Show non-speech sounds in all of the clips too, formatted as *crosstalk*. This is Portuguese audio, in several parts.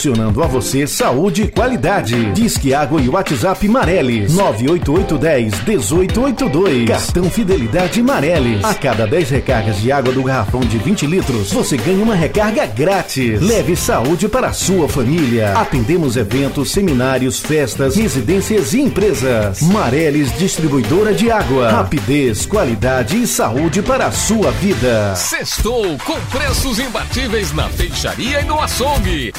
Proporcionando a você saúde e qualidade. Disque Água e WhatsApp Mareles 98810 1882. Cartão Fidelidade Mareles. A cada 10 recargas de água do garrafão de 20 litros, você ganha uma recarga grátis. Leve saúde para a sua família. Atendemos eventos, seminários, festas, residências e empresas. Mareles Distribuidora de Água. Rapidez, qualidade e saúde para a sua vida. Sextou com preços imbatíveis na peixaria e no açougue.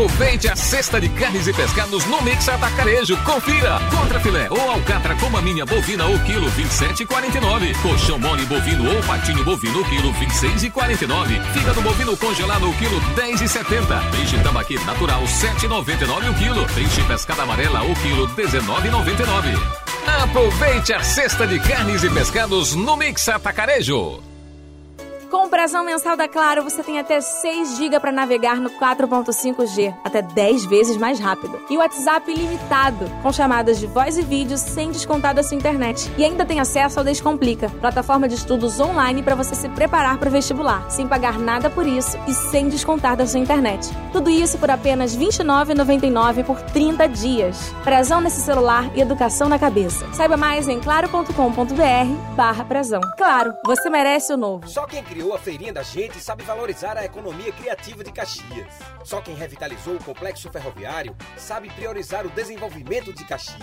Aproveite a cesta de carnes e pescados no Mix Atacarejo. Confira. Contra filé ou alcatra com maminha bovina ou quilo 27,49. Colchão mole bovino ou patinho bovino quilo 26,49. Fígado bovino congelado o quilo 10,70. Peixe tambaqui natural 7,99 o quilo. Peixe pescada amarela o quilo 19,99. Aproveite a cesta de carnes e pescados no Mix Atacarejo. Com o Brasão Mensal da Claro, você tem até 6 GB para navegar no 4.5G, até 10 vezes mais rápido. E o WhatsApp ilimitado, com chamadas de voz e vídeo sem descontar da sua internet. E ainda tem acesso ao Descomplica, plataforma de estudos online para você se preparar para o vestibular, sem pagar nada por isso e sem descontar da sua internet. Tudo isso por apenas R$ 29,99 por 30 dias. Brasão nesse celular e educação na cabeça. Saiba mais em claro.com.br barra. Claro, você merece o novo. Só quem criou criou a Feirinha da Gente sabe valorizar a economia criativa de Caxias. Só quem revitalizou o complexo ferroviário sabe priorizar o desenvolvimento de Caxias.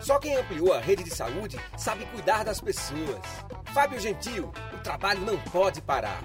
Só quem ampliou a rede de saúde sabe cuidar das pessoas. Fábio Gentil, o trabalho não pode parar.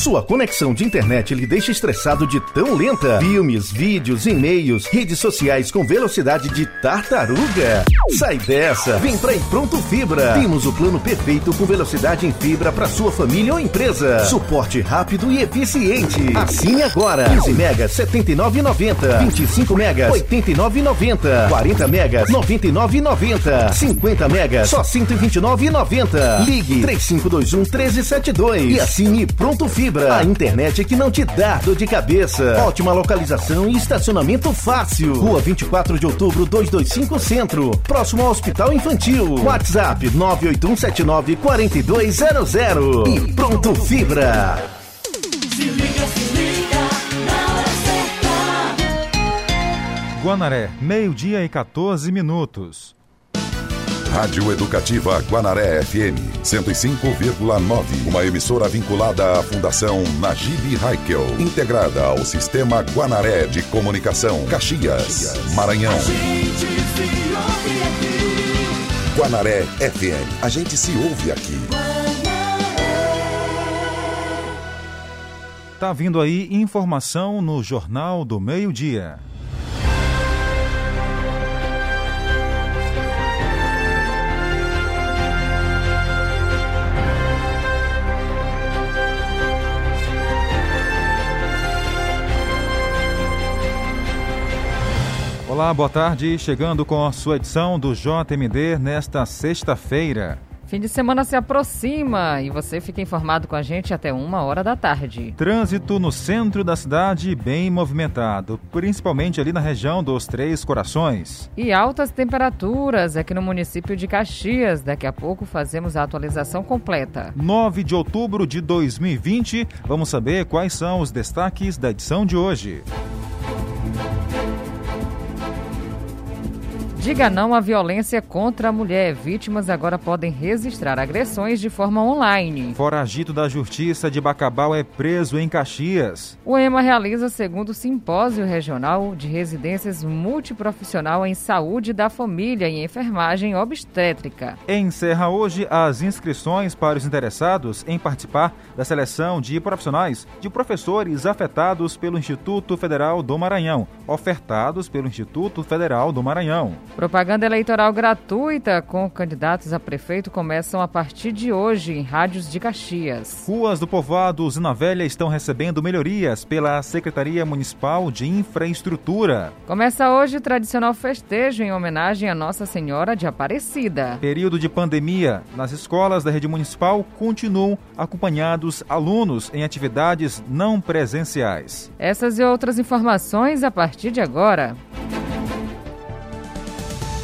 Sua conexão de internet lhe deixa estressado de tão lenta? Filmes, vídeos, e-mails, redes sociais com velocidade de tartaruga? Sai dessa! Vem pra Pronto Fibra. Temos o plano perfeito com velocidade em fibra para sua família ou empresa. Suporte rápido e eficiente. Assine agora. 15 megas 79,90. 25 megas 89,90. 40 megas 99,90. 50 megas só 129,90. Ligue 3521 1372 e assine Pronto Fibra. A internet que não te dá dor de cabeça. Ótima localização e estacionamento fácil. Rua 24 de outubro 225 Centro. Próximo ao Hospital Infantil. WhatsApp 98179 4200. E Pronto Fibra. Se liga, se liga, na hora certa. Guanaré, meio-dia e 14 minutos. Rádio Educativa Guanaré FM 105,9. Uma emissora vinculada à Fundação Najib Haikel, integrada ao Sistema Guanaré de Comunicação, Caxias, Maranhão. Guanaré FM. A gente se ouve aqui. Tá vindo aí informação no Jornal do Meio-Dia. Olá, boa tarde. Chegando com a sua edição do JMD nesta sexta-feira. Fim de semana se aproxima e você fica informado com a gente até uma hora da tarde. Trânsito no centro da cidade bem movimentado, principalmente ali na região dos Três Corações. E altas temperaturas aqui no município de Caxias. Daqui a pouco fazemos a atualização completa. 9 de outubro de 2020. Vamos saber quais são os destaques da edição de hoje. Diga não à violência contra a mulher. Vítimas agora podem registrar agressões de forma online. Foragido da Justiça de Bacabal é preso em Caxias. O EMA realiza segundo simpósio regional de residências multiprofissional em saúde da família e enfermagem obstétrica. Encerra hoje as inscrições para os interessados em participar da seleção de profissionais de professores afetados pelo Instituto Federal do Maranhão, ofertados pelo Instituto Federal do Maranhão. Propaganda eleitoral gratuita com candidatos a prefeito começam a partir de hoje em rádios de Caxias. Ruas do povoado Zina Velha estão recebendo melhorias pela Secretaria Municipal de Infraestrutura. Começa hoje o tradicional festejo em homenagem a Nossa Senhora de Aparecida. Período de pandemia. Nas escolas da rede municipal continuam acompanhados alunos em atividades não presenciais. Essas e outras informações a partir de agora.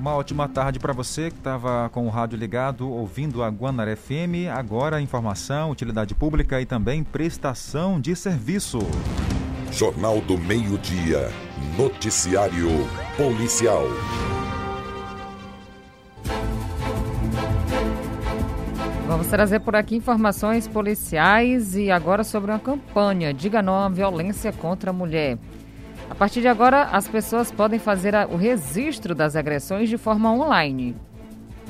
Uma ótima tarde para você que estava com o rádio ligado, ouvindo a Guanaré FM. Agora, informação, utilidade pública e também prestação de serviço. Jornal do Meio-Dia. Noticiário Policial. Vamos trazer por aqui informações policiais e agora sobre uma campanha Diga Não à Violência contra a Mulher. A partir de agora, as pessoas podem fazer o registro das agressões de forma online.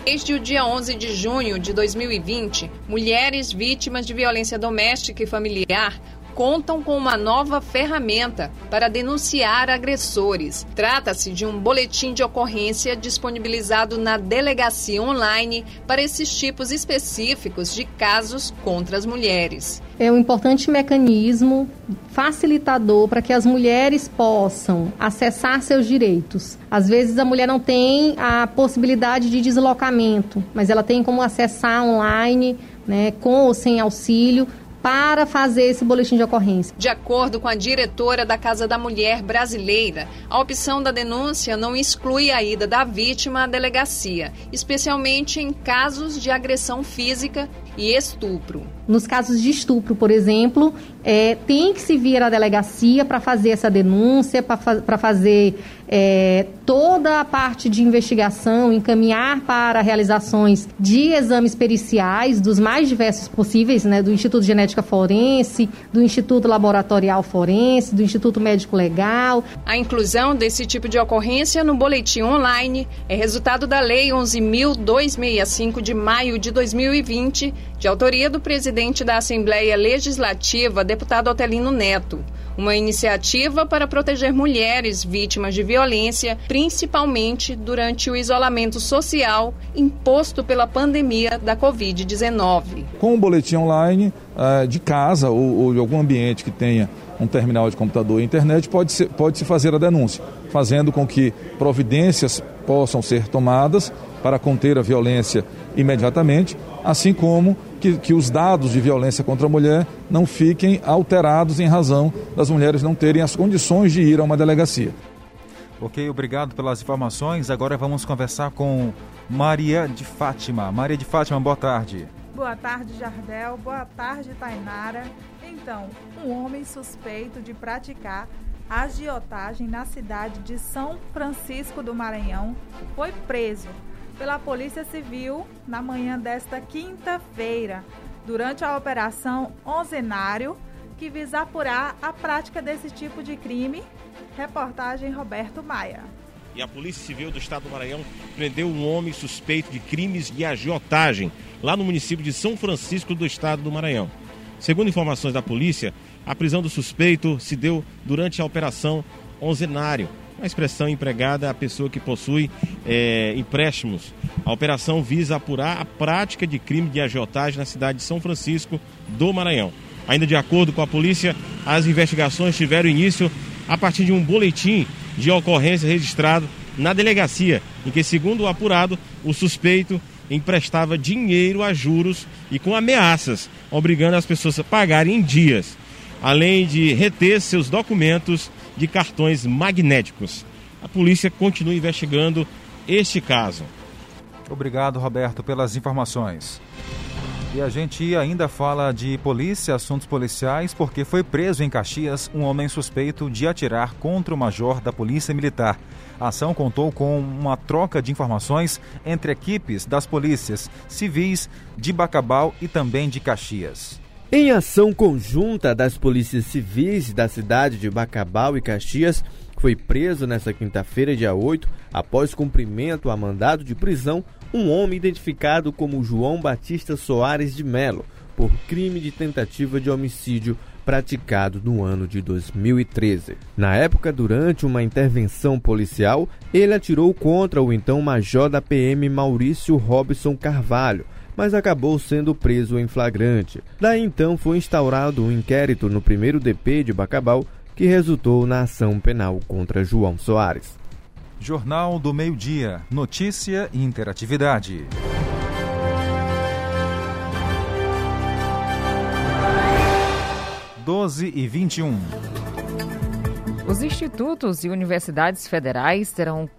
Desde o dia 11 de junho de 2020, mulheres vítimas de violência doméstica e familiar contam com uma nova ferramenta para denunciar agressores. Trata-se de um boletim de ocorrência disponibilizado na delegacia online para esses tipos específicos de casos contra as mulheres. É um importante mecanismo facilitador para que as mulheres possam acessar seus direitos. Às vezes a mulher não tem a possibilidade de deslocamento, mas ela tem como acessar online, né, com ou sem auxílio, para fazer esse boletim de ocorrência. De acordo com a diretora da Casa da Mulher Brasileira, a opção da denúncia não exclui a ida da vítima à delegacia, especialmente em casos de agressão física e estupro. Nos casos de estupro, por exemplo, é, tem que se vir à delegacia para fazer essa denúncia, para fazer é, toda a parte de investigação, encaminhar para realizações de exames periciais dos mais diversos possíveis, né, do Instituto de Genética Forense, do Instituto Laboratorial Forense, do Instituto Médico Legal. A inclusão desse tipo de ocorrência no boletim online é resultado da Lei 11.265 de maio de 2020, de autoria do presidente da Assembleia Legislativa, deputado Otelino Neto. Uma iniciativa para proteger mulheres vítimas de violência, principalmente durante o isolamento social imposto pela pandemia da Covid-19. Com o boletim online uh, de casa ou, ou de algum ambiente que tenha um terminal de computador e internet, pode-se pode -se fazer a denúncia, fazendo com que providências possam ser tomadas para conter a violência imediatamente, assim como que, que os dados de violência contra a mulher não fiquem alterados em razão das mulheres não terem as condições de ir a uma delegacia. Ok, obrigado pelas informações. Agora vamos conversar com Maria de Fátima. Maria de Fátima, boa tarde. Boa tarde, Jardel. Boa tarde, Tainara. Então, um homem suspeito de praticar agiotagem na cidade de São Francisco do Maranhão foi preso pela Polícia Civil na manhã desta quinta-feira, durante a Operação Onzenário, que visa apurar a prática desse tipo de crime. Reportagem Roberto Maia. E a Polícia Civil do Estado do Maranhão prendeu um homem suspeito de crimes de agiotagem lá no município de São Francisco do Estado do Maranhão. Segundo informações da polícia, a prisão do suspeito se deu durante a Operação Onzenário, uma expressão empregada à pessoa que possui é, empréstimos. A operação visa apurar a prática de crime de agiotagem na cidade de São Francisco do Maranhão. Ainda de acordo com a polícia, as investigações tiveram início a partir de um boletim de ocorrência registrado na delegacia, em que, segundo o apurado, o suspeito emprestava dinheiro a juros e com ameaças, obrigando as pessoas a pagarem em dias, além de reter seus documentos de cartões magnéticos. A polícia continua investigando este caso. Obrigado, Roberto, pelas informações. E a gente ainda fala de polícia, assuntos policiais, porque foi preso em Caxias um homem suspeito de atirar contra o major da Polícia Militar. A ação contou com uma troca de informações entre equipes das polícias civis de Bacabal e também de Caxias. Em ação conjunta das polícias civis da cidade de Bacabal e Caxias, foi preso nesta quinta-feira, dia 8, após cumprimento a mandado de prisão, um homem identificado como João Batista Soares de Melo, por crime de tentativa de homicídio praticado no ano de 2013. Na época, durante uma intervenção policial, ele atirou contra o então major da PM Maurício Robson Carvalho, mas acabou sendo preso em flagrante. Daí então foi instaurado um inquérito no primeiro DP de Bacabal, que resultou na ação penal contra João Soares. Jornal do Meio-Dia. Notícia e interatividade. Doze e vinte e um. Os institutos e universidades federais terão,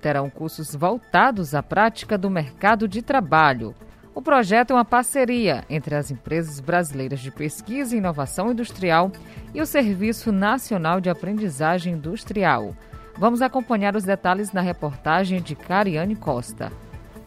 terão cursos voltados à prática do mercado de trabalho. O projeto é uma parceria entre as empresas brasileiras de pesquisa e inovação industrial e o Serviço Nacional de Aprendizagem Industrial. Vamos acompanhar os detalhes na reportagem de Cariane Costa.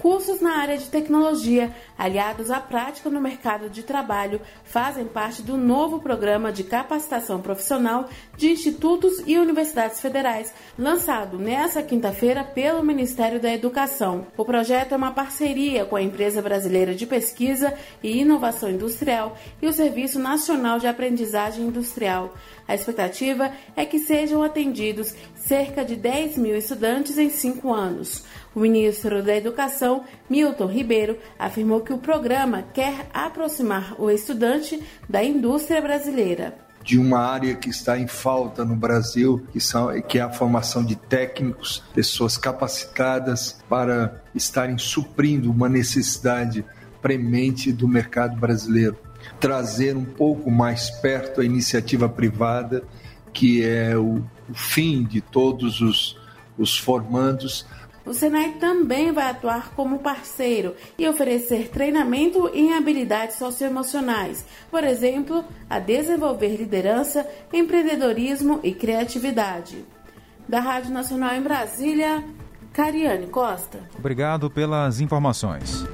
Cursos na área de tecnologia, aliados à prática no mercado de trabalho, fazem parte do novo programa de capacitação profissional de institutos e universidades federais, lançado nesta quinta-feira pelo Ministério da Educação. O projeto é uma parceria com a Empresa Brasileira de Pesquisa e Inovação Industrial e o Serviço Nacional de Aprendizagem Industrial. A expectativa é que sejam atendidos cerca de 10 mil estudantes em cinco anos. O ministro da Educação, Milton Ribeiro, afirmou que o programa quer aproximar o estudante da indústria brasileira de uma área que está em falta no Brasil, que, são, que é a formação de técnicos, pessoas capacitadas para estarem suprindo uma necessidade premente do mercado brasileiro. Trazer um pouco mais perto a iniciativa privada, que é o, o fim de todos os, os formandos, o Senai também vai atuar como parceiro e oferecer treinamento em habilidades socioemocionais, por exemplo, a desenvolver liderança, empreendedorismo e criatividade. Da Rádio Nacional em Brasília, Cariane Costa. Obrigado pelas informações.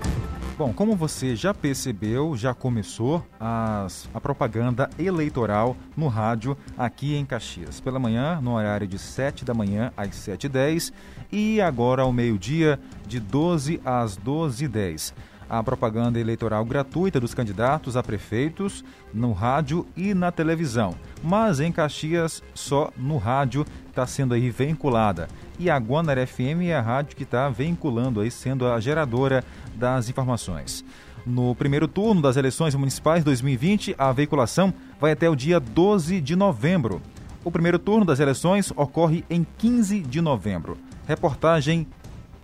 Bom, como você já percebeu, já começou as, a propaganda eleitoral no rádio aqui em Caxias. Pela manhã, no horário de 7 da manhã às 7h10 e agora ao meio-dia, de 12 às 12h10 a propaganda eleitoral gratuita dos candidatos a prefeitos no rádio e na televisão. Mas em Caxias, só no rádio está sendo aí vinculada. E a Guanaré FM é a rádio que está vinculando aí, sendo a geradora das informações. No primeiro turno das eleições municipais 2020, a veiculação vai até o dia 12 de novembro. O primeiro turno das eleições ocorre em 15 de novembro. Reportagem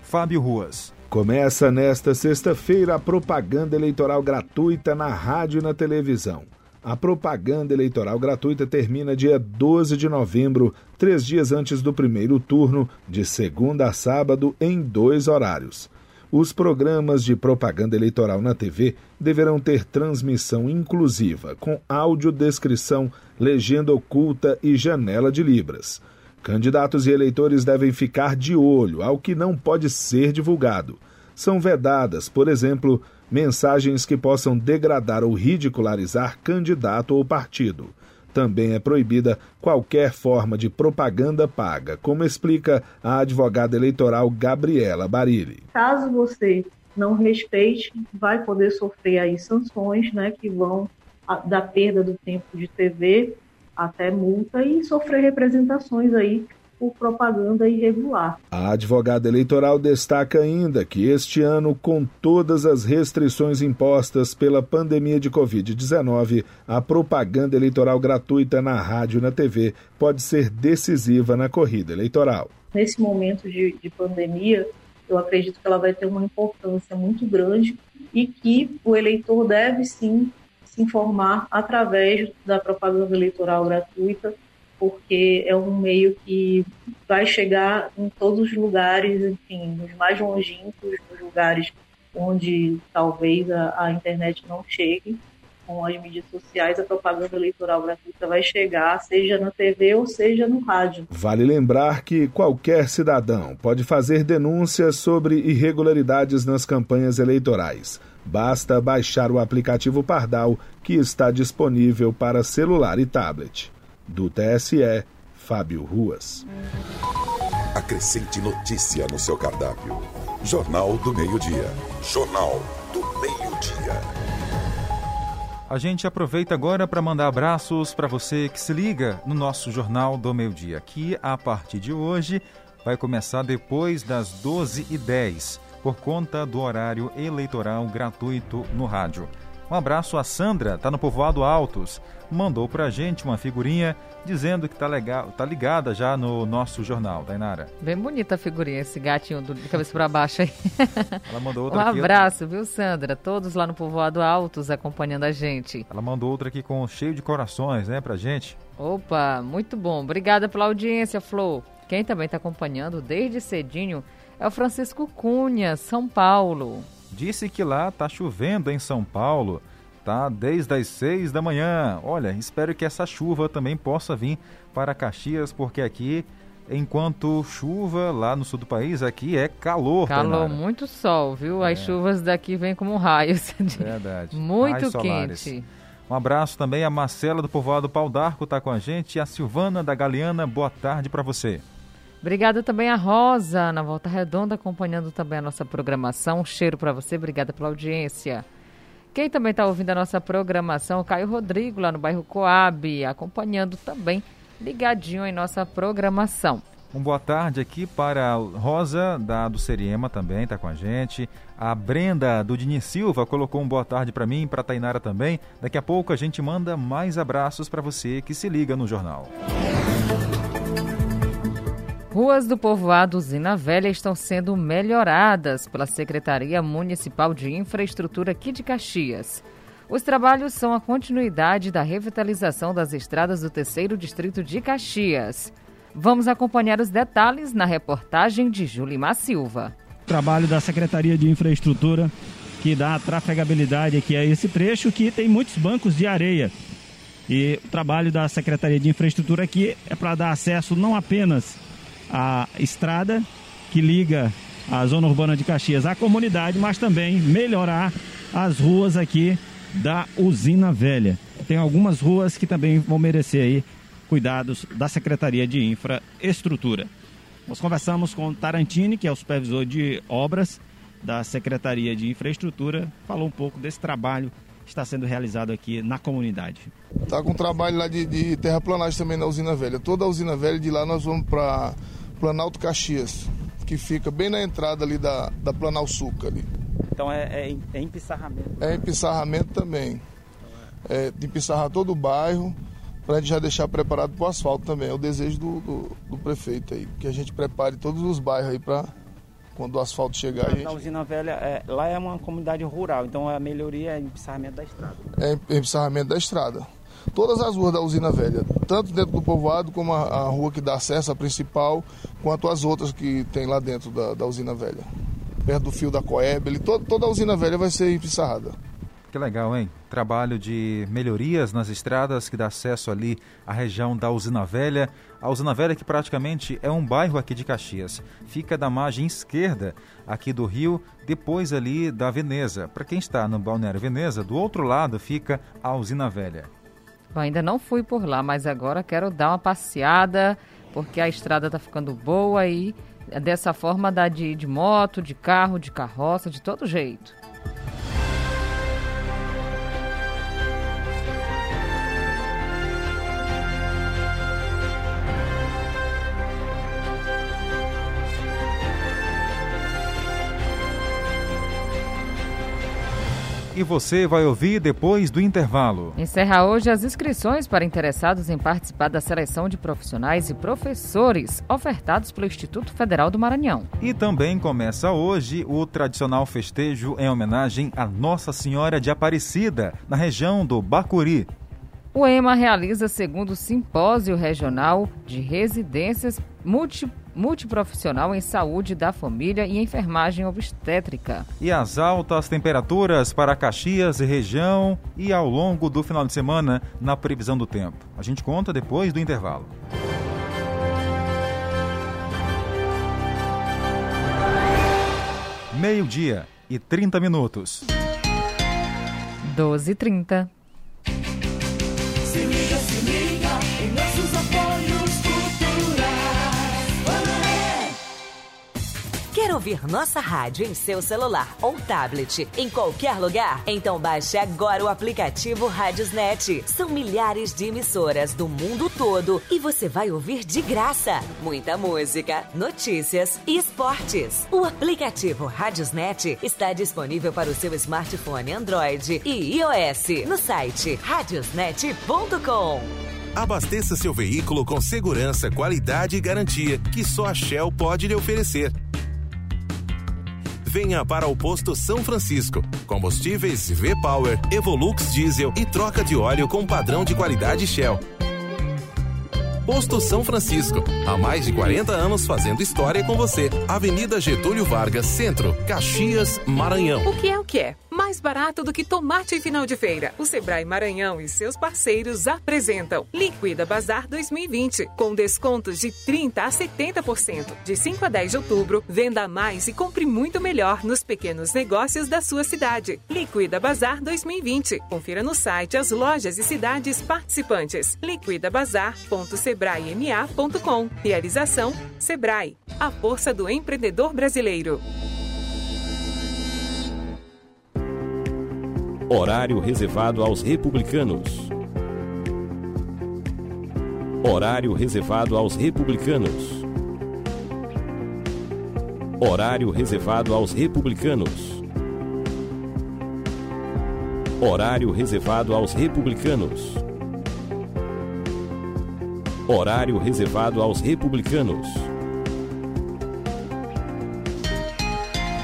Fábio Ruas. Começa nesta sexta-feira a propaganda eleitoral gratuita na rádio e na televisão. A propaganda eleitoral gratuita termina dia 12 de novembro, três dias antes do primeiro turno, de segunda a sábado, em dois horários. Os programas de propaganda eleitoral na TV deverão ter transmissão inclusiva, com audiodescrição, legenda oculta e janela de Libras. Candidatos e eleitores devem ficar de olho ao que não pode ser divulgado. São vedadas, por exemplo, mensagens que possam degradar ou ridicularizar candidato ou partido. Também é proibida qualquer forma de propaganda paga, como explica a advogada eleitoral Gabriela Barilli. Caso você não respeite, vai poder sofrer aí sanções, né, que vão da perda do tempo de TV até multa e sofrer representações aí por propaganda irregular. A advogada eleitoral destaca ainda que este ano, com todas as restrições impostas pela pandemia de Covid-19, a propaganda eleitoral gratuita na rádio e na TV pode ser decisiva na corrida eleitoral. Nesse momento de, de pandemia, eu acredito que ela vai ter uma importância muito grande e que o eleitor deve sim se informar através da propaganda eleitoral gratuita, porque é um meio que vai chegar em todos os lugares, enfim, nos mais longínquos, nos lugares onde talvez a, a internet não chegue, com as mídias sociais, a propaganda eleitoral gratuita vai chegar, seja na TV ou seja no rádio. Vale lembrar que qualquer cidadão pode fazer denúncias sobre irregularidades nas campanhas eleitorais. Basta baixar o aplicativo Pardal, que está disponível para celular e tablet. Do TSE, Fábio Ruas. Acrescente notícia no seu cardápio. Jornal do Meio-Dia. Jornal do Meio-Dia. A gente aproveita agora para mandar abraços para você que se liga no nosso Jornal do Meio Dia, que a partir de hoje vai começar depois das 12h10, por conta do horário eleitoral gratuito no rádio. Um abraço a Sandra, tá no Povoado Altos. Mandou pra gente uma figurinha dizendo que tá, legal, tá ligada já no nosso jornal, Dainara. Bem bonita a figurinha, esse gatinho do, de cabeça para baixo aí. *laughs* Ela mandou outra Um aqui. abraço, viu, Sandra? Todos lá no Povoado Altos acompanhando a gente. Ela mandou outra aqui com cheio de corações, né, pra gente. Opa, muito bom. Obrigada pela audiência, Flor. Quem também está acompanhando desde cedinho é o Francisco Cunha, São Paulo. Disse que lá tá chovendo em São Paulo, tá desde as seis da manhã. Olha, espero que essa chuva também possa vir para Caxias, porque aqui, enquanto chuva lá no sul do país, aqui é calor. Calor, muito sol, viu? As É. chuvas daqui vêm como raios. *laughs* Verdade. Muito Raios quente. Um abraço também a Marcela do Povoado Pau d'Arco tá com a gente e a Silvana da Galeana. Boa tarde para você. Obrigada também a Rosa, na Volta Redonda, acompanhando também a nossa programação. Um cheiro para você, obrigada pela audiência. Quem também está ouvindo a nossa programação, Caio Rodrigo, lá no bairro Coab, acompanhando também, ligadinho em nossa programação. Um boa tarde aqui para a Rosa, da do Seriema também, tá com a gente. A Brenda do Dini Silva colocou um boa tarde para mim e para Tainara também. Daqui a pouco a gente manda mais abraços para você que se liga no jornal. Ruas do povoado Usina Velha estão sendo melhoradas pela Secretaria Municipal de Infraestrutura aqui de Caxias. Os trabalhos são a continuidade da revitalização das estradas do terceiro distrito de Caxias. Vamos acompanhar os detalhes na reportagem de Julimar Silva. trabalho da Secretaria de Infraestrutura que dá trafegabilidade aqui a esse trecho que tem muitos bancos de areia. E o trabalho da Secretaria de Infraestrutura aqui é para dar acesso não apenas à estrada que liga a zona urbana de Caxias à comunidade, mas também melhorar as ruas aqui da Usina Velha. Tem algumas ruas que também vão merecer aí cuidados da Secretaria de Infraestrutura. Nós conversamos com Tarantini, que é o supervisor de obras da Secretaria de Infraestrutura, falou um pouco desse trabalho que está sendo realizado aqui na comunidade. Tá com trabalho lá de, de terraplanagem também na usina velha. Toda a usina velha de lá nós vamos para Planalto Caxias, que fica bem na entrada ali da, da Planalto Suca ali. Então é, é, é empissarramento. É empissarramento também. É, de empissarrar todo o bairro para a gente já deixar preparado para o asfalto também. É o desejo do, do, do prefeito aí, que a gente prepare todos os bairros aí para quando o asfalto chegar. Na gente... usina velha, é, lá é uma comunidade rural, então a melhoria é empissarramento da estrada. É empissarramento da estrada. Todas as ruas da usina velha, tanto dentro do povoado como a, a rua que dá acesso à principal, quanto as outras que tem lá dentro da, da usina velha. Perto do fio da Coeb, ali, to, toda a usina velha vai ser empissarrada. Que legal, hein? Trabalho de melhorias nas estradas que dá acesso ali à região da Usina Velha. A Usina Velha que praticamente é um bairro aqui de Caxias. Fica da margem esquerda aqui do rio, depois ali da Veneza. Para quem está no Balneário Veneza, do outro lado fica a Usina Velha. Ainda não fui por lá, mas agora quero dar uma passeada, porque a estrada está ficando boa e dessa forma dá de ir de moto, de carro, de carroça, de todo jeito. E você vai ouvir depois do intervalo. Encerra hoje as inscrições para interessados em participar da seleção de profissionais e professores ofertados pelo Instituto Federal do Maranhão. E também começa hoje o tradicional festejo em homenagem a Nossa Senhora de Aparecida, na região do Bacuri. O EMA realiza segundo simpósio regional de residências multi, multiprofissional em saúde da família e enfermagem obstétrica. E as altas temperaturas para Caxias e região e ao longo do final de semana na previsão do tempo. A gente conta depois do intervalo. Meio-dia e 30 minutos. 12 e 30. Ouvir nossa rádio em seu celular ou tablet em qualquer lugar? Então baixe agora o aplicativo Rádiosnet. São milhares de emissoras do mundo todo e você vai ouvir de graça muita música, notícias e esportes. O aplicativo Rádiosnet está disponível para o seu smartphone Android e iOS no site radiosnet.com. Abasteça seu veículo com segurança, qualidade e garantia que só a Shell pode lhe oferecer. Venha para o posto São Francisco. Combustíveis V-Power, Evolux Diesel e troca de óleo com padrão de qualidade Shell. Posto São Francisco. Há mais de 40 anos fazendo história com você. Avenida Getúlio Vargas, Centro, Caxias, Maranhão. O que é o que é? Mais barato do que tomate em final de feira. O Sebrae Maranhão e seus parceiros apresentam Liquida Bazar 2020, com descontos de 30 a 70%. De 5 a 10 de outubro, venda mais e compre muito melhor nos pequenos negócios da sua cidade. Liquida Bazar 2020. Confira no site as lojas e cidades participantes. liquidabazar.sebraema.com. Realização Sebrae. A força do empreendedor brasileiro. Horário reservado aos republicanos. Horário reservado aos republicanos. Horário reservado aos republicanos. Horário reservado aos republicanos. Horário reservado aos republicanos.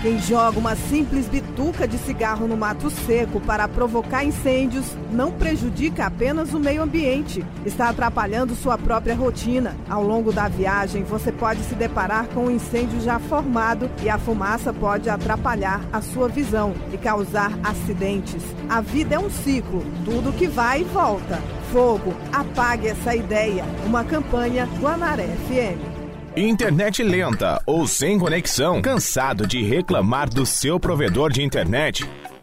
Quem joga uma simples bituca de cigarro no mato seco para provocar incêndios não prejudica apenas o meio ambiente, está atrapalhando sua própria rotina. Ao longo da viagem, você pode se deparar com um incêndio já formado e a fumaça pode atrapalhar a sua visão e causar acidentes. A vida é um ciclo, tudo que vai e volta. Fogo, apague essa ideia. Uma campanha Guanaré FM. Internet lenta ou sem conexão? Cansado de reclamar do seu provedor de internet?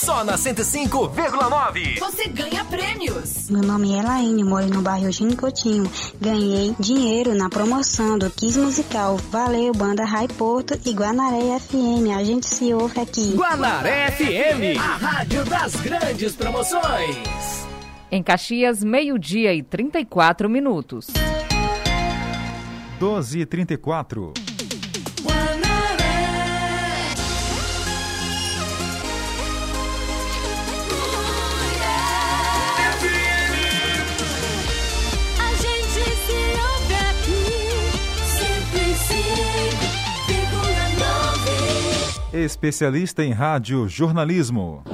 Só na 105,9. Você ganha prêmios. Meu nome é Laine, moro no bairro Gino Coutinho. Ganhei dinheiro na promoção do Kiss Musical. Valeu, banda Rai Porto e Guanaré FM. A gente se ouve aqui. Guanaré FM, a rádio das grandes promoções. Em Caxias, meio-dia e 34 minutos. 12 e 34. Especialista em rádio jornalismo.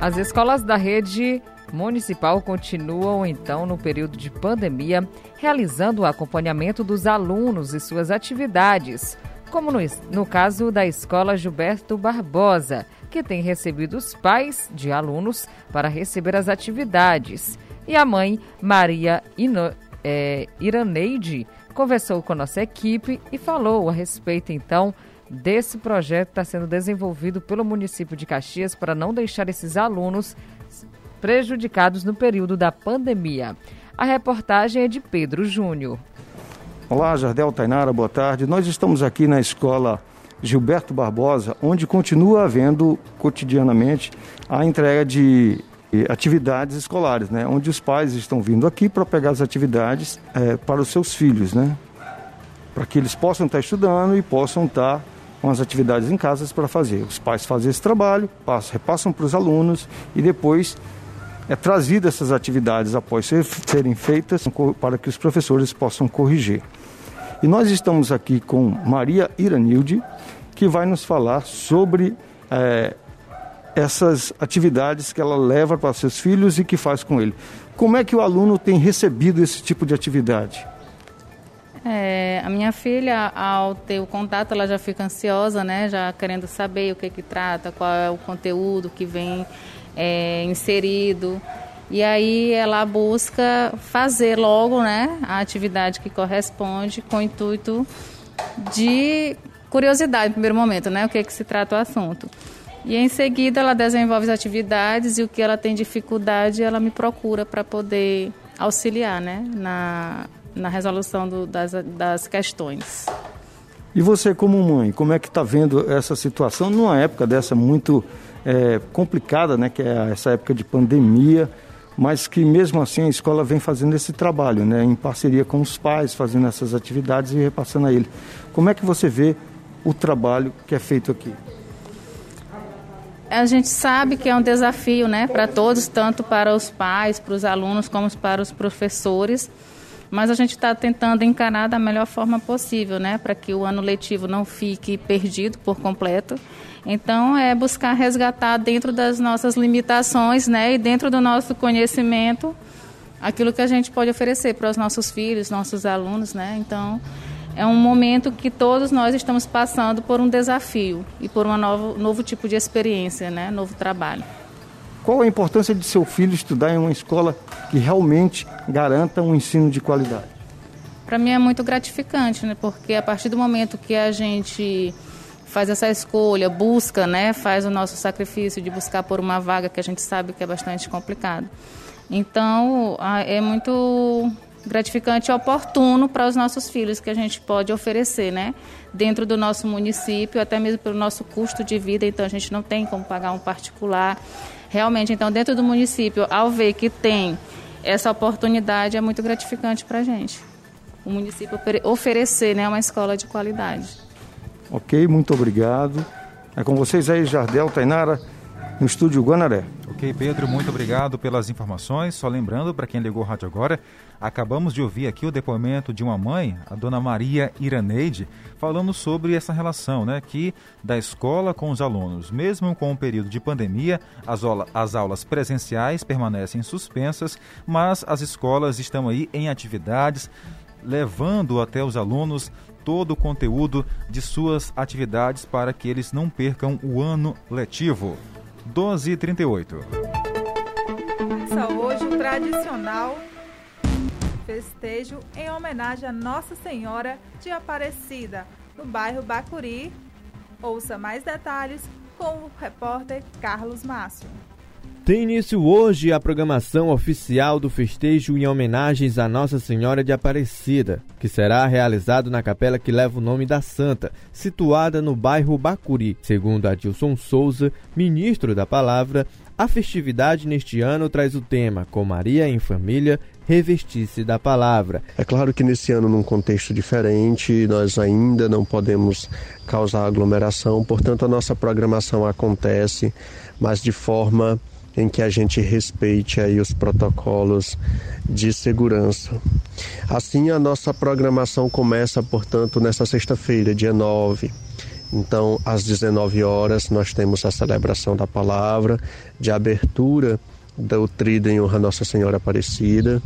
As escolas da rede municipal continuam, então, no período de pandemia, realizando o acompanhamento dos alunos e suas atividades, como no, no caso da Escola Gilberto Barbosa, que tem recebido os pais de alunos para receber as atividades. E a mãe, Maria Ino, é, Iraneide, conversou com nossa equipe e falou a respeito, então, desse projeto que está sendo desenvolvido pelo município de Caxias para não deixar esses alunos prejudicados no período da pandemia. A reportagem é de Pedro Júnior. Olá, Jardel Tainara, boa tarde. Nós estamos aqui na escola Gilberto Barbosa, onde continua havendo cotidianamente a entrega de atividades escolares, né? Onde os pais estão vindo aqui para pegar as atividades eh, para os seus filhos, né? Para que eles possam estar estudando e possam estar com as atividades em casa para fazer. Os pais fazem esse trabalho, passam, repassam para os alunos e depois é trazida essas atividades após ser, serem feitas para que os professores possam corrigir. E nós estamos aqui com Maria Iranilde, que vai nos falar sobre é, essas atividades que ela leva para seus filhos e que faz com ele. Como é que o aluno tem recebido esse tipo de atividade? É, a minha filha, ao ter o contato, ela já fica ansiosa, né? Já querendo saber o que que trata, qual é o conteúdo que vem é, inserido. E aí ela busca fazer logo, né, a atividade que corresponde com o intuito de curiosidade no primeiro momento, né, o que que se trata o assunto. E em seguida ela desenvolve as atividades e o que ela tem dificuldade ela me procura para poder auxiliar, né, na na resolução do, das, das questões. E você, como mãe, como é que está vendo essa situação numa época dessa muito é, complicada, né, que é essa época de pandemia, mas que mesmo assim a escola vem fazendo esse trabalho, né, em parceria com os pais, fazendo essas atividades e repassando a ele. Como é que você vê o trabalho que é feito aqui? A gente sabe que é um desafio, né, para todos, tanto para os pais, para os alunos, como para os professores mas a gente está tentando encarar da melhor forma possível, né, para que o ano letivo não fique perdido por completo. Então, é buscar resgatar dentro das nossas limitações, né, e dentro do nosso conhecimento, aquilo que a gente pode oferecer para os nossos filhos, nossos alunos, né. Então, é um momento que todos nós estamos passando por um desafio e por um novo, novo tipo de experiência, né, novo trabalho. Qual a importância de seu filho estudar em uma escola que realmente garanta um ensino de qualidade? Para mim é muito gratificante, né? Porque a partir do momento que a gente faz essa escolha, busca, né, faz o nosso sacrifício de buscar por uma vaga que a gente sabe que é bastante complicado. Então, é muito gratificante e oportuno para os nossos filhos que a gente pode oferecer, né? Dentro do nosso município, até mesmo pelo nosso custo de vida, então a gente não tem como pagar um particular. Realmente, então, dentro do município, ao ver que tem essa oportunidade, é muito gratificante para a gente. O município oferecer né, uma escola de qualidade. Ok, muito obrigado. É com vocês aí, Jardel Tainara, no estúdio Guanaré. Ok, Pedro, muito obrigado pelas informações. Só lembrando, para quem ligou o rádio agora, acabamos de ouvir aqui o depoimento de uma mãe, a dona Maria Iraneide, falando sobre essa relação, né, que da escola com os alunos. Mesmo com o período de pandemia, as, as aulas presenciais permanecem suspensas, mas as escolas estão aí em atividades, levando até os alunos todo o conteúdo de suas atividades para que eles não percam o ano letivo. 12h38. Começa hoje o tradicional festejo em homenagem a Nossa Senhora de Aparecida, no bairro Bacuri. Ouça mais detalhes com o repórter Carlos Márcio. Tem início hoje a programação oficial do festejo em homenagens a Nossa Senhora de Aparecida, que será realizado na capela que leva o nome da Santa, situada no bairro Bacuri. Segundo Adilson Souza, ministro da Palavra, a festividade neste ano traz o tema Com Maria em Família, revestir-se da palavra. É claro que nesse ano, num contexto diferente, nós ainda não podemos causar aglomeração, portanto, a nossa programação acontece, mas de forma em que a gente respeite aí os protocolos de segurança. Assim, a nossa programação começa, portanto, nesta sexta-feira, dia 9. Então, às 19 horas, nós temos a celebração da palavra, de abertura do trido em honra a Nossa Senhora Aparecida,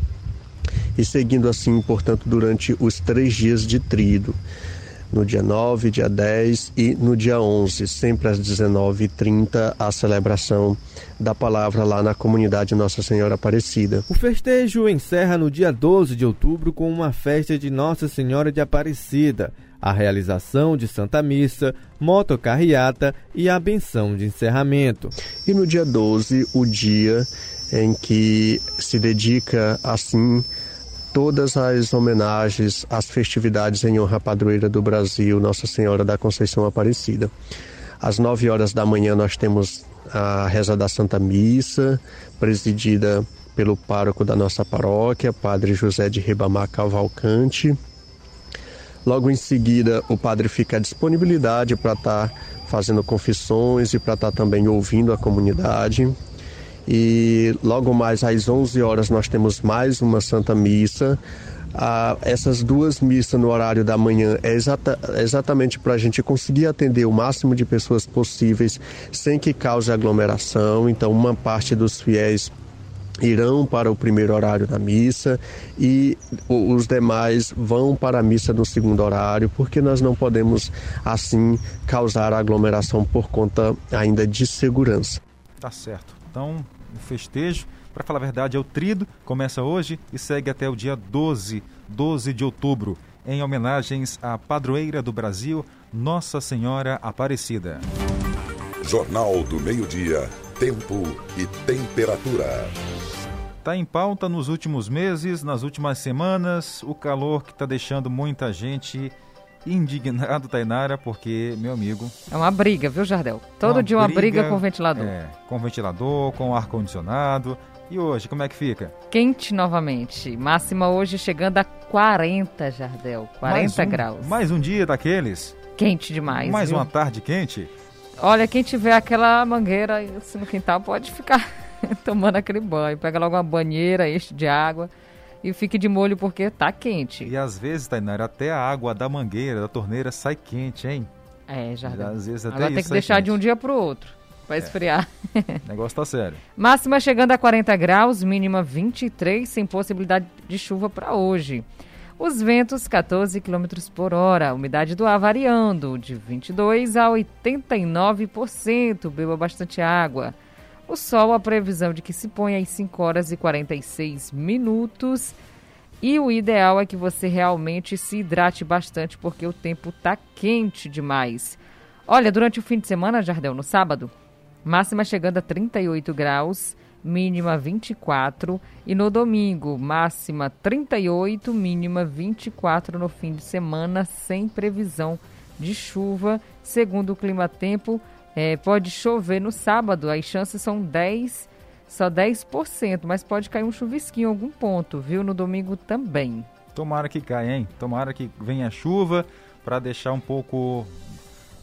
e seguindo assim, portanto, durante os três dias de trido no dia 9, dia 10 e no dia 11, sempre às 19h30, a celebração da palavra lá na comunidade Nossa Senhora Aparecida. O festejo encerra no dia 12 de outubro com uma festa de Nossa Senhora de Aparecida, a realização de Santa Missa, motocarriata e a benção de encerramento. E no dia 12, o dia em que se dedica assim todas as homenagens às festividades em honra à padroeira do Brasil, Nossa Senhora da Conceição Aparecida. Às nove horas da manhã nós temos a reza da Santa Missa, presidida pelo pároco da nossa paróquia, Padre José de Ribamar Cavalcante. Logo em seguida, o padre fica à disponibilidade para estar tá fazendo confissões e para estar tá também ouvindo a comunidade. E logo mais às 11 horas nós temos mais uma Santa Missa. Ah, essas duas missas no horário da manhã é exata, exatamente para a gente conseguir atender o máximo de pessoas possíveis sem que cause aglomeração. Então, uma parte dos fiéis irão para o primeiro horário da missa e os demais vão para a missa no segundo horário, porque nós não podemos assim causar aglomeração por conta ainda de segurança. Tá certo. Então, festejo, para falar a verdade, é o trido, começa hoje e segue até o dia 12, 12 de outubro, em homenagens à padroeira do Brasil, Nossa Senhora Aparecida. Jornal do Meio-Dia, Tempo e Temperatura. Tá em pauta nos últimos meses, nas últimas semanas, o calor que está deixando muita gente indignado, Tainara, porque, meu amigo, É uma briga, viu, Jardel? Todo Uma dia uma briga, briga, com ventilador. É, com ventilador, com ar-condicionado. E hoje, como é que fica? Quente novamente. Máxima hoje chegando a 40, Jardel. 40 Mais um- graus. Mais um dia daqueles. Quente demais. mais viu? uma tarde quente. Olha, quem tiver aquela mangueira assim no quintal pode ficar *laughs* tomando aquele banho. Pega logo uma banheira, enche de água e fique de molho porque tá quente. E às vezes, Tainara, até a água da mangueira, da torneira, sai quente, hein? É, Jardel. Às vezes até Agora tem que deixar quente. de um dia pro outro pra esfriar. O *laughs* negócio tá sério. Máxima chegando a 40 graus, mínima 23, sem possibilidade de chuva para hoje. Os ventos 14 km por hora, umidade do ar variando de 22 a 89%, beba bastante água. O sol, a previsão de que se ponha às 5 horas e 46 minutos. E o ideal é que você realmente se hidrate bastante, porque o tempo tá quente demais. Olha, durante o fim de semana, Jardel, no sábado, máxima chegando a 38 graus, mínima 24. E no domingo, máxima 38, mínima 24 no fim de semana, sem previsão de chuva. Segundo o Clima Tempo, eh, pode chover no sábado, as chances são 10, só 10%, mas pode cair um chuvisquinho em algum ponto, viu? No domingo também. Tomara que caia, hein? Tomara que venha chuva para deixar um pouco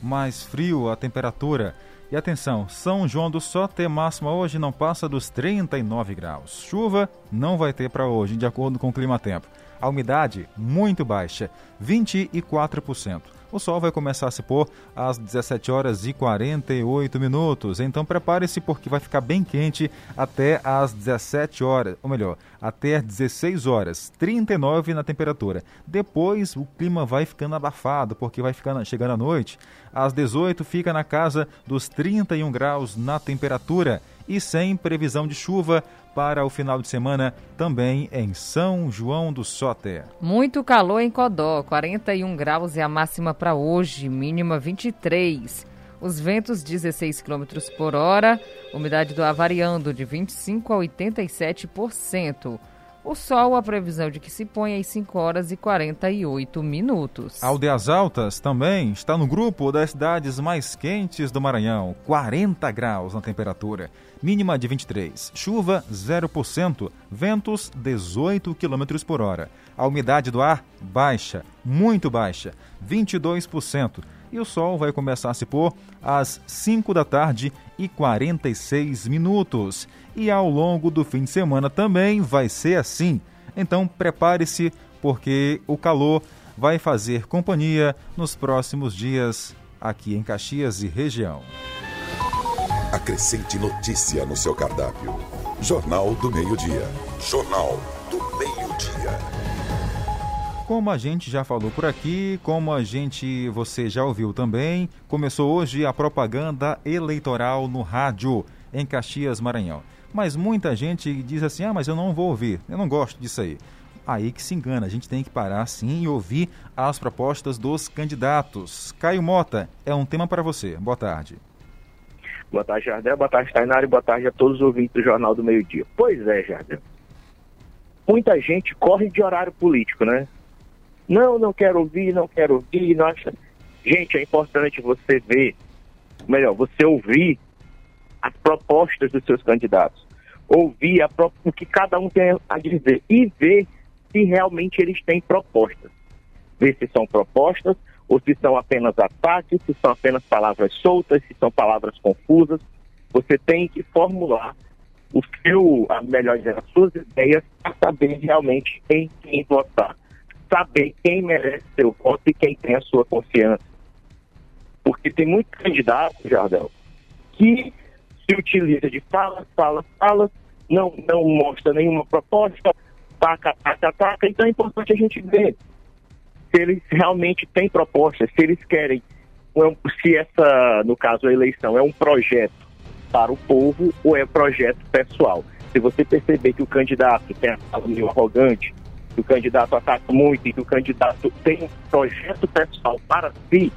mais frio a temperatura. E atenção, São João do Soté máxima hoje não passa dos 39 graus. Chuva não vai ter para hoje, de acordo com o Clima Tempo. A umidade muito baixa, 24%. O sol vai começar a se pôr às 17 horas e 48 minutos. Então prepare-se porque vai ficar bem quente até às 17 horas, ou melhor, até às 16 horas, 39 na temperatura. Depois o clima vai ficando abafado porque vai ficando chegando à noite. Às 18 fica na casa dos 31 graus na temperatura e sem previsão de chuva para o final de semana também em São João do Soter. Muito calor em Codó, 41 graus é a máxima para hoje, mínima 23. Os ventos 16 km por hora, umidade do ar variando de 25 a 87%. O sol, a previsão de que se põe às 5 horas e 48 minutos. Aldeias Altas também está no grupo das cidades mais quentes do Maranhão, 40 graus na temperatura, mínima de 23, chuva 0%, ventos 18 km por hora. A umidade do ar baixa, muito baixa, 22%. E o sol vai começar a se pôr às 5 da tarde e 46 minutos. E ao longo do fim de semana também vai ser assim. Então prepare-se, porque o calor vai fazer companhia nos próximos dias aqui em Caxias e região. Acrescente notícia no seu cardápio. Jornal do Meio-Dia. Jornal do Meio-Dia. Como a gente já falou por aqui, como a gente você já ouviu também, começou hoje a propaganda eleitoral no rádio em Caxias, Maranhão. Mas muita gente diz assim: "Ah, mas eu não vou ouvir. Eu não gosto disso aí". Aí que se engana, a gente tem que parar sim e ouvir as propostas dos candidatos. Caio Mota, é um tema para você. Boa tarde. Boa tarde, Jardel. Boa tarde, Tainara. E boa tarde a todos os ouvintes do Jornal do Meio Dia. Pois é, Jardel. Muita gente corre de horário político, né? Não, não quero ouvir, não quero ouvir. Não acha... Gente, é importante você ver, melhor, você ouvir as propostas dos seus candidatos. Ouvir a o que cada um tem a dizer e ver se realmente eles têm propostas. Ver se são propostas ou se são apenas ataques, se são apenas palavras soltas, se são palavras confusas. Você tem que formular o seu, a melhor as suas ideias para saber realmente em quem votar. Saber quem merece seu voto e quem tem a sua confiança. Porque tem muitos candidatos, Jardel, que se utiliza de falas, falas, falas, não, não mostra nenhuma proposta, taca, taca, taca. Então é importante a gente ver se eles realmente têm proposta, se eles querem, um- se essa, no caso, a eleição é um projeto para o povo ou é projeto pessoal. Se você perceber que o candidato tem a fala meio arrogante, que o candidato ataca muito e que o candidato tem um projeto pessoal para si,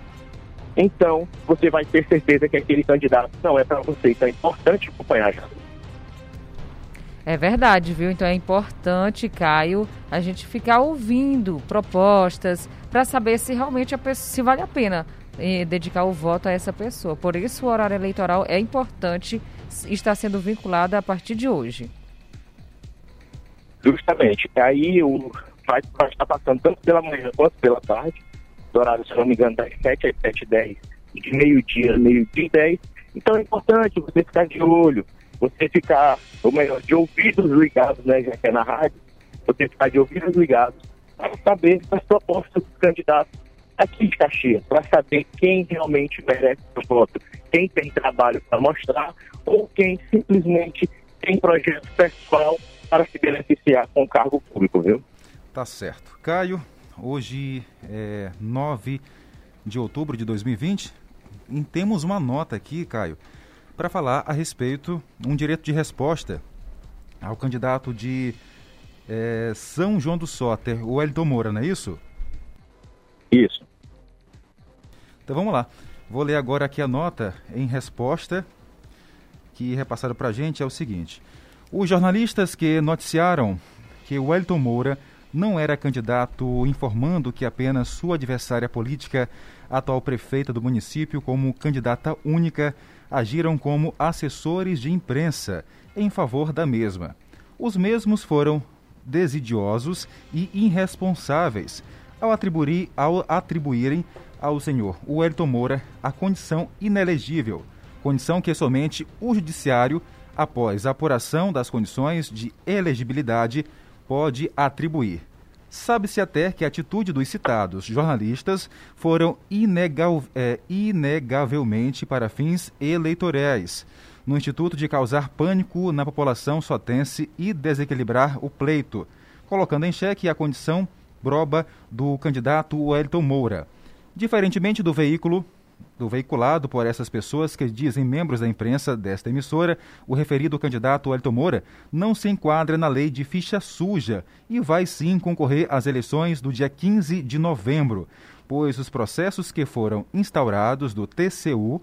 então você vai ter certeza que aquele candidato não é para você. Então é importante acompanhar já. É verdade, viu? Então é importante, Caio, a gente ficar ouvindo propostas para saber se realmente pessoa, se vale a pena eh, dedicar o voto a essa pessoa. Por isso o horário eleitoral é importante está sendo vinculado a partir de hoje. Justamente. Aí o vai, estar passando tanto pela manhã quanto pela tarde. O horário, se não me engano, das 7 às 7 e 10 de meio-dia meio-dia e 10. Então é importante você ficar de olho, você ficar, ou melhor, de ouvidos ligados, né, já que é na rádio, você ficar de ouvidos ligados para saber as propostas dos candidatos aqui de Caxias, para saber quem realmente merece o voto, quem tem trabalho para mostrar ou quem simplesmente tem projeto pessoal para se beneficiar com o cargo público, viu? Tá certo. Caio, hoje é 9 de outubro de 2020. E temos uma nota aqui, Caio, para falar a respeito um direito de resposta ao candidato de é, São João do Soter, o Wellington Moura, não é isso? Isso. Então vamos lá. Vou ler agora aqui a nota em resposta que repassaram para a gente é o seguinte. Os jornalistas que noticiaram que Wellington Moura não era candidato informando que apenas sua adversária política, atual prefeita do município, como candidata única, agiram como assessores de imprensa em favor da mesma. Os mesmos foram desidiosos e irresponsáveis ao, atribuir, ao atribuírem ao senhor Wellington Moura a condição inelegível, condição que somente o judiciário, após apuração das condições de elegibilidade, pode atribuir. Sabe-se até que a atitude dos citados jornalistas foram inegal, é, inegavelmente para fins eleitorais, no Instituto de causar pânico na população sotense e desequilibrar o pleito, colocando em xeque a condição proba do candidato Wellington Moura. Diferentemente do veículo do veiculado por essas pessoas que dizem membros da imprensa desta emissora, o referido candidato Wellington Moura não se enquadra na lei de ficha suja e vai sim concorrer às eleições do dia 15 de novembro, pois os processos que foram instaurados do TCU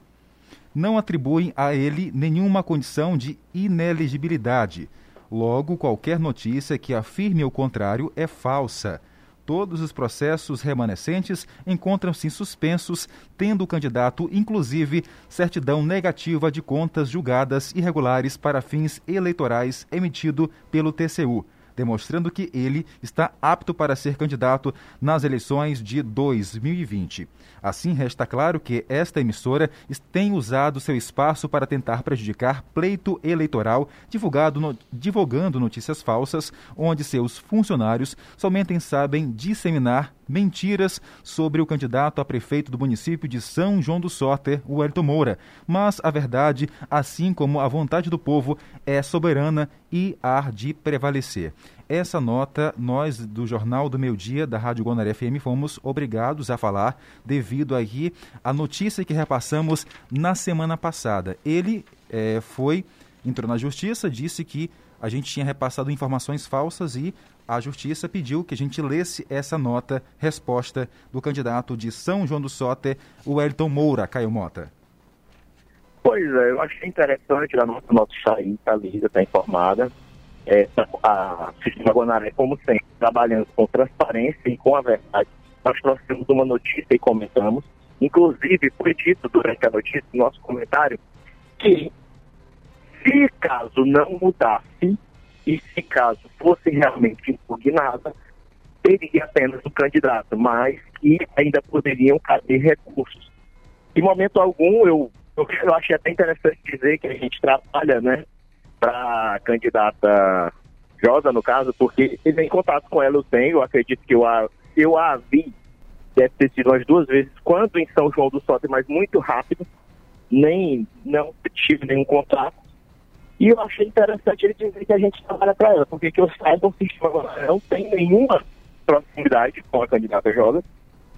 não atribuem a ele nenhuma condição de inelegibilidade. Logo, qualquer notícia que afirme o contrário é falsa. Todos os processos remanescentes encontram-se suspensos, tendo o candidato, inclusive, certidão negativa de contas julgadas irregulares para fins eleitorais emitido pelo TCU, demonstrando que ele está apto para ser candidato nas eleições de 2020. Assim, resta claro que esta emissora tem usado seu espaço para tentar prejudicar pleito eleitoral, no- divulgando notícias falsas, onde seus funcionários somente sabem disseminar mentiras sobre o candidato a prefeito do município de São João do Soter, o Wellington Moura. Mas a verdade, assim como a vontade do povo, é soberana e há de prevalecer. Essa nota, nós do Jornal do Meio Dia, da Rádio Guanaré FM, fomos obrigados a falar devido aí à notícia que repassamos na semana passada. Ele eh, foi, entrou na justiça, disse que a gente tinha repassado informações falsas e a justiça pediu que a gente lesse essa nota, resposta do candidato de São João do Soter, o Wellington Moura, Caio Mota. Pois é, eu achei interessante a nossa nosso sair, está lida, está informada. É, a Sistema Guanaré, como sempre, trabalhando com transparência e com a verdade. Nós trouxemos uma notícia e comentamos. Inclusive, foi dito durante a notícia, no nosso comentário, que se caso não mudasse e se caso fosse realmente impugnada, teria apenas o candidato, mas que ainda poderiam caber recursos. Em momento algum, eu, eu, eu achei até interessante dizer que a gente trabalha, né, para a candidata Josa, no caso, porque em contato com ela eu tenho, eu acredito que eu a, eu a vi, deve ter sido umas duas vezes, quando em São João do Soter, mas muito rápido, nem, não tive nenhum contato. E eu achei interessante ele dizer que a gente trabalha para ela, porque que eu saiba, o sistema não tem nenhuma proximidade com a candidata Joga,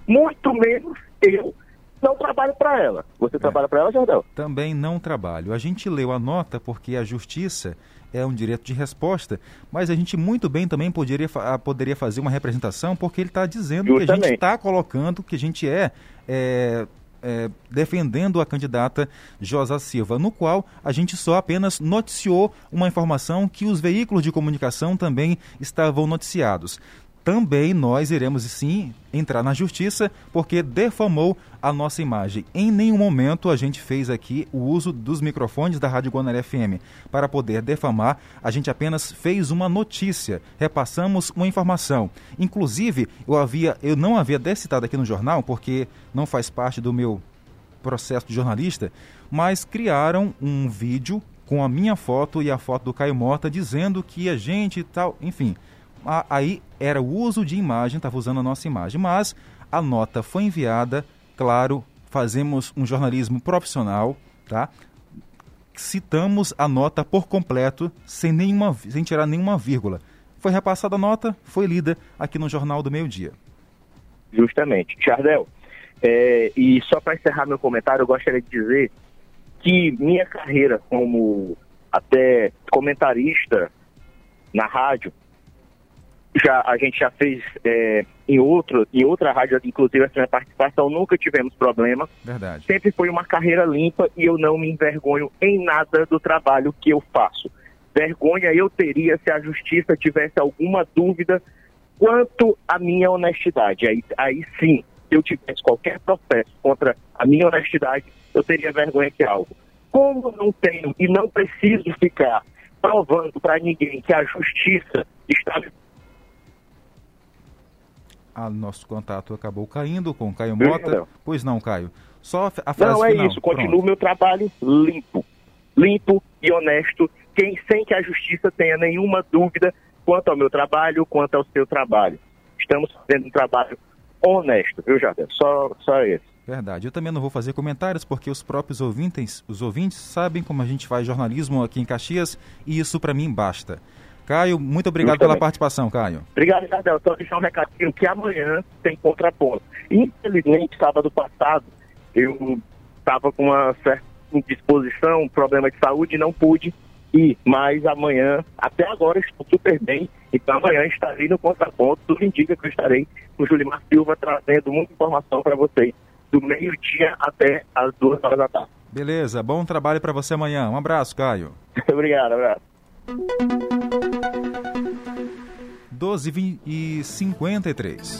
muito menos eu não trabalho para ela. Você trabalha para ela, Jardel? Também não trabalho. A gente leu a nota porque a justiça é um direito de resposta, mas a gente muito bem também poderia, poderia fazer uma representação porque ele está dizendo que a gente Justamente. está colocando que a gente é, é, é, defendendo a candidata Josa Silva, no qual a gente só apenas noticiou uma informação que os veículos de comunicação também estavam noticiados. Também nós iremos sim entrar na justiça porque defamou a nossa imagem. Em nenhum momento a gente fez aqui o uso dos microfones da Rádio Guanaré FM para poder defamar. A gente apenas fez uma notícia, repassamos uma informação. Inclusive, eu havia, eu não havia citado aqui no jornal porque não faz parte do meu processo de jornalista, mas criaram um vídeo com a minha foto e a foto do Caio Mota dizendo que a gente e tal, enfim. Aí era o uso de imagem, estava usando a nossa imagem, mas a nota foi enviada, claro, fazemos um jornalismo profissional, tá? Citamos a nota por completo, sem, nenhuma, sem tirar nenhuma vírgula. Foi repassada a nota, foi lida aqui no Jornal do Meio Dia. Justamente. Jardel, é, e só para encerrar meu comentário, eu gostaria de dizer que minha carreira como até comentarista na rádio, já, a gente já fez é, em, outro, em outra rádio, inclusive essa minha participação, nunca tivemos problema. Verdade. Sempre foi uma carreira limpa e eu não me envergonho em nada do trabalho que eu faço. Vergonha eu teria se a justiça tivesse alguma dúvida quanto à minha honestidade. Aí, aí sim, se eu tivesse qualquer processo contra a minha honestidade, eu teria vergonha que algo. Como não tenho e não preciso ficar provando para ninguém que a justiça está nosso contato acabou caindo com o Caio Mota. Pois não, Caio. Só a frase Não é final. isso, continua Pronto. o meu trabalho limpo. Limpo e honesto, quem, sem que a justiça tenha nenhuma dúvida quanto ao meu trabalho, quanto ao seu trabalho. Estamos fazendo um trabalho honesto, viu, Jardel? Só, só esse. Verdade. Eu também não vou fazer comentários porque os próprios ouvintes, os ouvintes sabem como a gente faz jornalismo aqui em Caxias e isso para mim basta. Caio, muito obrigado pela participação, Caio. Obrigado, Jardel. Só deixar um recadinho que amanhã tem contraponto. Infelizmente, sábado passado, eu estava com uma certa indisposição, um problema de saúde não pude ir. Mas amanhã, até agora, estou super bem. Então amanhã estarei no contraponto. Tudo indica que eu estarei com o Julimar Silva trazendo muita informação para vocês. Do meio-dia até as duas horas da tarde. Beleza, bom trabalho para você amanhã. Um abraço, Caio. *laughs* Obrigado, abraço. 12 e 53.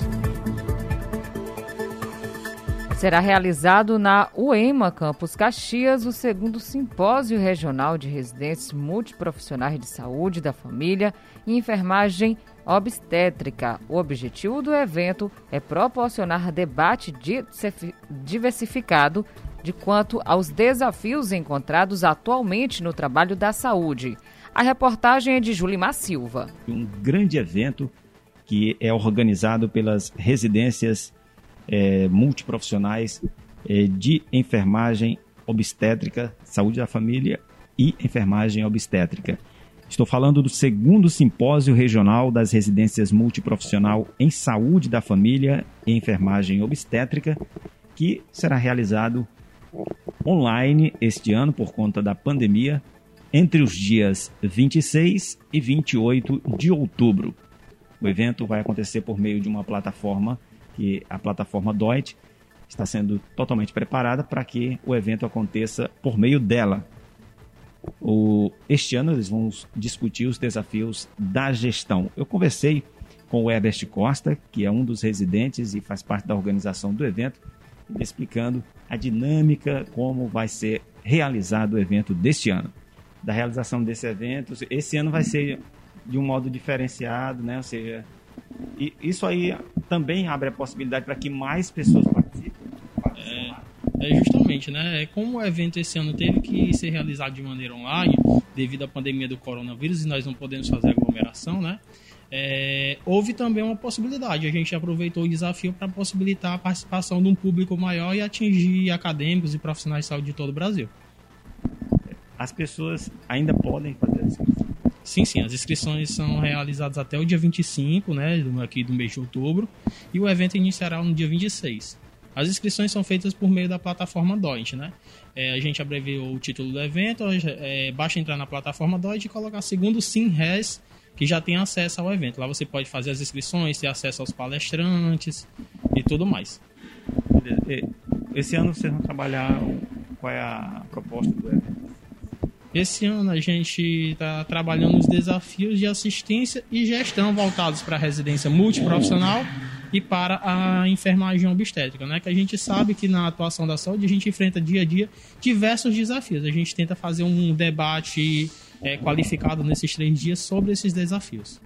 Será realizado na UEMA Campus Caxias o segundo simpósio regional de residentes multiprofissionais de saúde da família e enfermagem obstétrica. O objetivo do evento é proporcionar debate diversifi- diversificado de quanto aos desafios encontrados atualmente no trabalho da saúde. A reportagem é de Julimar Silva. um grande evento que é organizado pelas residências eh, multiprofissionais eh, de enfermagem obstétrica, saúde da família e enfermagem obstétrica. Estou falando do segundo simpósio regional das residências multiprofissional em saúde da família e enfermagem obstétrica, que será realizado online este ano por conta da pandemia, entre os dias 26 e 28 de outubro. O evento vai acontecer por meio de uma plataforma que a plataforma DOIT está sendo totalmente preparada para que o evento aconteça por meio dela. O, este ano eles vão discutir os desafios da gestão. Eu conversei com o Herbert Costa, que é um dos residentes e faz parte da organização do evento, explicando a dinâmica, como vai ser realizado o evento deste ano. Da realização desse evento, esse ano vai ser de um modo diferenciado, né? Ou seja, e isso aí também abre a possibilidade para que mais pessoas participem. É justamente, né? É Como o evento esse ano teve que ser realizado de maneira online, devido à pandemia do coronavírus, e nós não podemos fazer aglomeração, né? É, houve também uma possibilidade. A gente aproveitou o desafio para possibilitar a participação de um público maior e atingir acadêmicos e profissionais de saúde de todo o Brasil. As pessoas ainda podem fazer as inscrições. Sim, sim, as inscrições são realizadas até o dia 25, né, aqui do mês de outubro, e o evento iniciará no dia 26. As inscrições são feitas por meio da plataforma DOIT, né? É, a gente abreviou o título do evento, é, basta entrar na plataforma DOIT e colocar segundo Sim Res, que já tem acesso ao evento. Lá você pode fazer as inscrições, ter acesso aos palestrantes e tudo mais. Esse ano vocês vão trabalhar qual é a proposta do evento? Esse ano a gente está trabalhando os desafios de assistência e gestão voltados para a residência multiprofissional e para a enfermagem obstétrica, né? Que a gente sabe que na atuação da saúde a gente enfrenta dia a dia diversos desafios. A gente tenta fazer um debate eh, qualificado nesses três dias sobre esses desafios.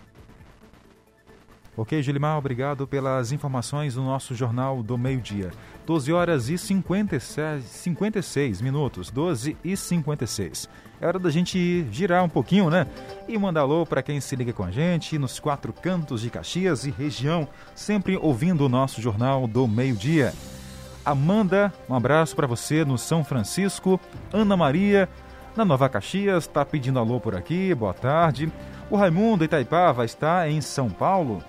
Ok, Gilimar, obrigado pelas informações do nosso Jornal do Meio-Dia. 12 horas e 56, 56 minutos, 12 e 56. É hora da gente girar um pouquinho, né? E mandar alô para quem se liga com a gente nos quatro cantos de Caxias e região, sempre ouvindo o nosso Jornal do Meio-Dia. Amanda, um abraço para você no São Francisco. Ana Maria, na Nova Caxias, está pedindo alô por aqui, boa tarde. O Raimundo Itaipava está em São Paulo.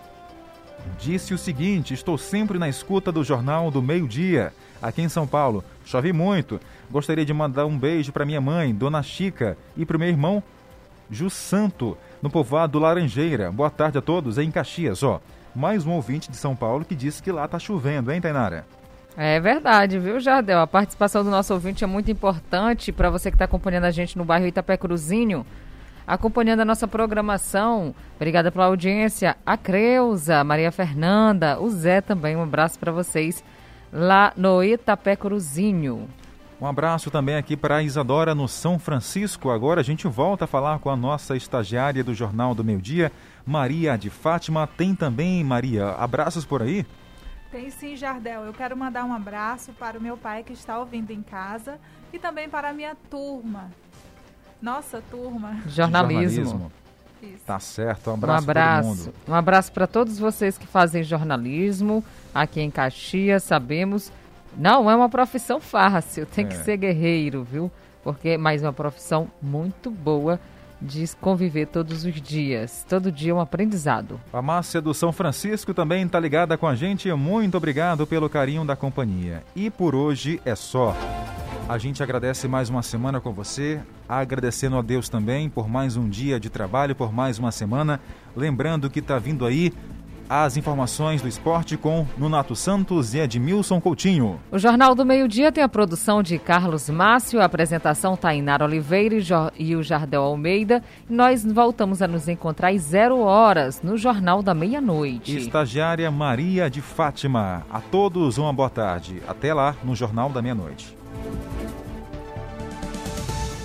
Disse o seguinte: Estou sempre na escuta do Jornal do Meio-Dia, aqui em São Paulo. Chove muito. Gostaria de mandar um beijo para minha mãe, Dona Chica, e para meu irmão, Ju Santo, no povoado Laranjeira. Boa tarde a todos em Caxias. Ó, mais um ouvinte de São Paulo que disse que lá tá chovendo, hein, Tainara? É verdade, viu, Jardel? A participação do nosso ouvinte é muito importante para você que está acompanhando a gente no bairro Itapé Cruzinho, acompanhando a nossa programação. Obrigada pela audiência. A Creuza, Maria Fernanda, o Zé também. Um abraço para vocês lá no Itapé Cruzinho. Um abraço também aqui para a Isadora no São Francisco. Agora a gente volta a falar com a nossa estagiária do Jornal do Meio Dia, Maria de Fátima. Tem também, Maria, abraços por aí? Tem sim, Jardel. Eu quero mandar um abraço para o meu pai que está ouvindo em casa e também para a minha turma. Nossa turma. Jornalismo. Tá certo, um Um abraço, para todo abraço. mundo. Um abraço para todos vocês que fazem jornalismo aqui em Caxias. Sabemos, não é uma profissão fácil, tem que É. ser guerreiro, viu? Porque mas é uma profissão muito boa de conviver todos os dias. Todo dia é um aprendizado. A Márcia do São Francisco também está ligada com a gente. Muito obrigado pelo carinho da companhia. E por hoje é só. A gente agradece mais uma semana com você, agradecendo a Deus também por mais um dia de trabalho, por mais uma semana. Lembrando que está vindo aí as informações do esporte com Nunato Santos e Edmilson Coutinho. O Jornal do Meio-Dia tem a produção de Carlos Márcio, a apresentação Tainara Oliveira e, o Jardel Almeida. Nós voltamos a nos encontrar às zero horas no Jornal da Meia-Noite. Estagiária Maria de Fátima. A todos uma boa tarde. Até lá no Jornal da Meia-Noite.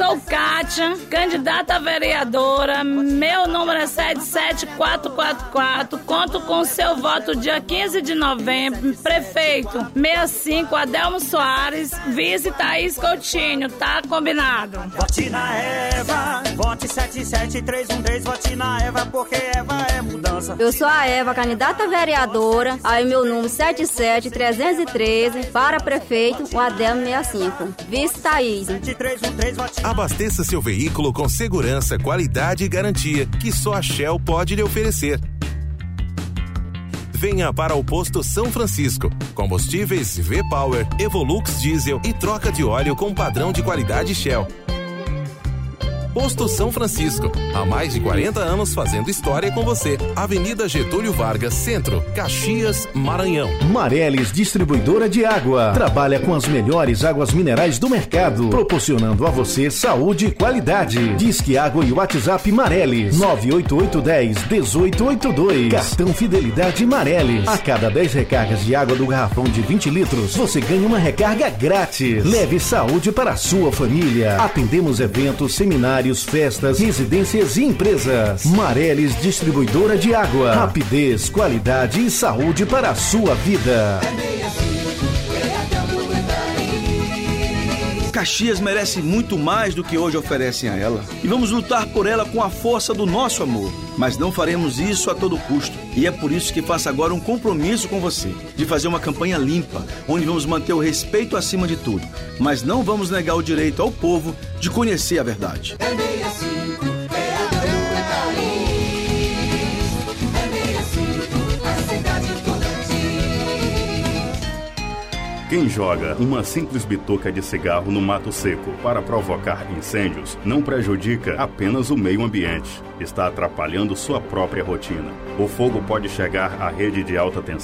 Sou Kátia, candidata a vereadora. Meu número é 77444. Conto com seu voto dia 15 de novembro. Prefeito 65 Adelmo Soares, vice Thaís Coutinho. Tá combinado. Vote na Eva, vote 77313, vote na Eva, porque Eva é mudança. Eu sou a Eva, candidata a vereadora, aí meu número 77313, para prefeito, o Adelmo 65. Vice Thaís. Abasteça seu veículo com segurança, qualidade e garantia que só a Shell pode lhe oferecer. Venha para o posto São Francisco. Combustíveis V-Power, Evolux Diesel e troca de óleo com padrão de qualidade Shell. Posto São Francisco. Há mais de 40 anos fazendo história com você. Avenida Getúlio Vargas, Centro, Caxias, Maranhão. Mareles Distribuidora de Água. Trabalha com as melhores águas minerais do mercado, proporcionando a você saúde e qualidade. Disque Água e WhatsApp Mareles 98810 1882. Cartão Fidelidade Mareles. A cada 10 recargas de água do garrafão de 20 litros, você ganha uma recarga grátis. Leve saúde para a sua família. Atendemos eventos, seminários, festas, residências e empresas. Mareles Distribuidora de Água. Rapidez, qualidade e saúde para a sua vida. Caxias merece muito mais do que hoje oferecem a ela. E vamos lutar por ela com a força do nosso amor. Mas não faremos isso a todo custo. E é por isso que faço agora um compromisso com você de fazer uma campanha limpa, onde vamos manter o respeito acima de tudo. Mas não vamos negar o direito ao povo de conhecer a verdade. Quem joga uma simples bituca de cigarro no mato seco para provocar incêndios não prejudica apenas o meio ambiente, está atrapalhando sua própria rotina. O fogo pode chegar à rede de alta tensão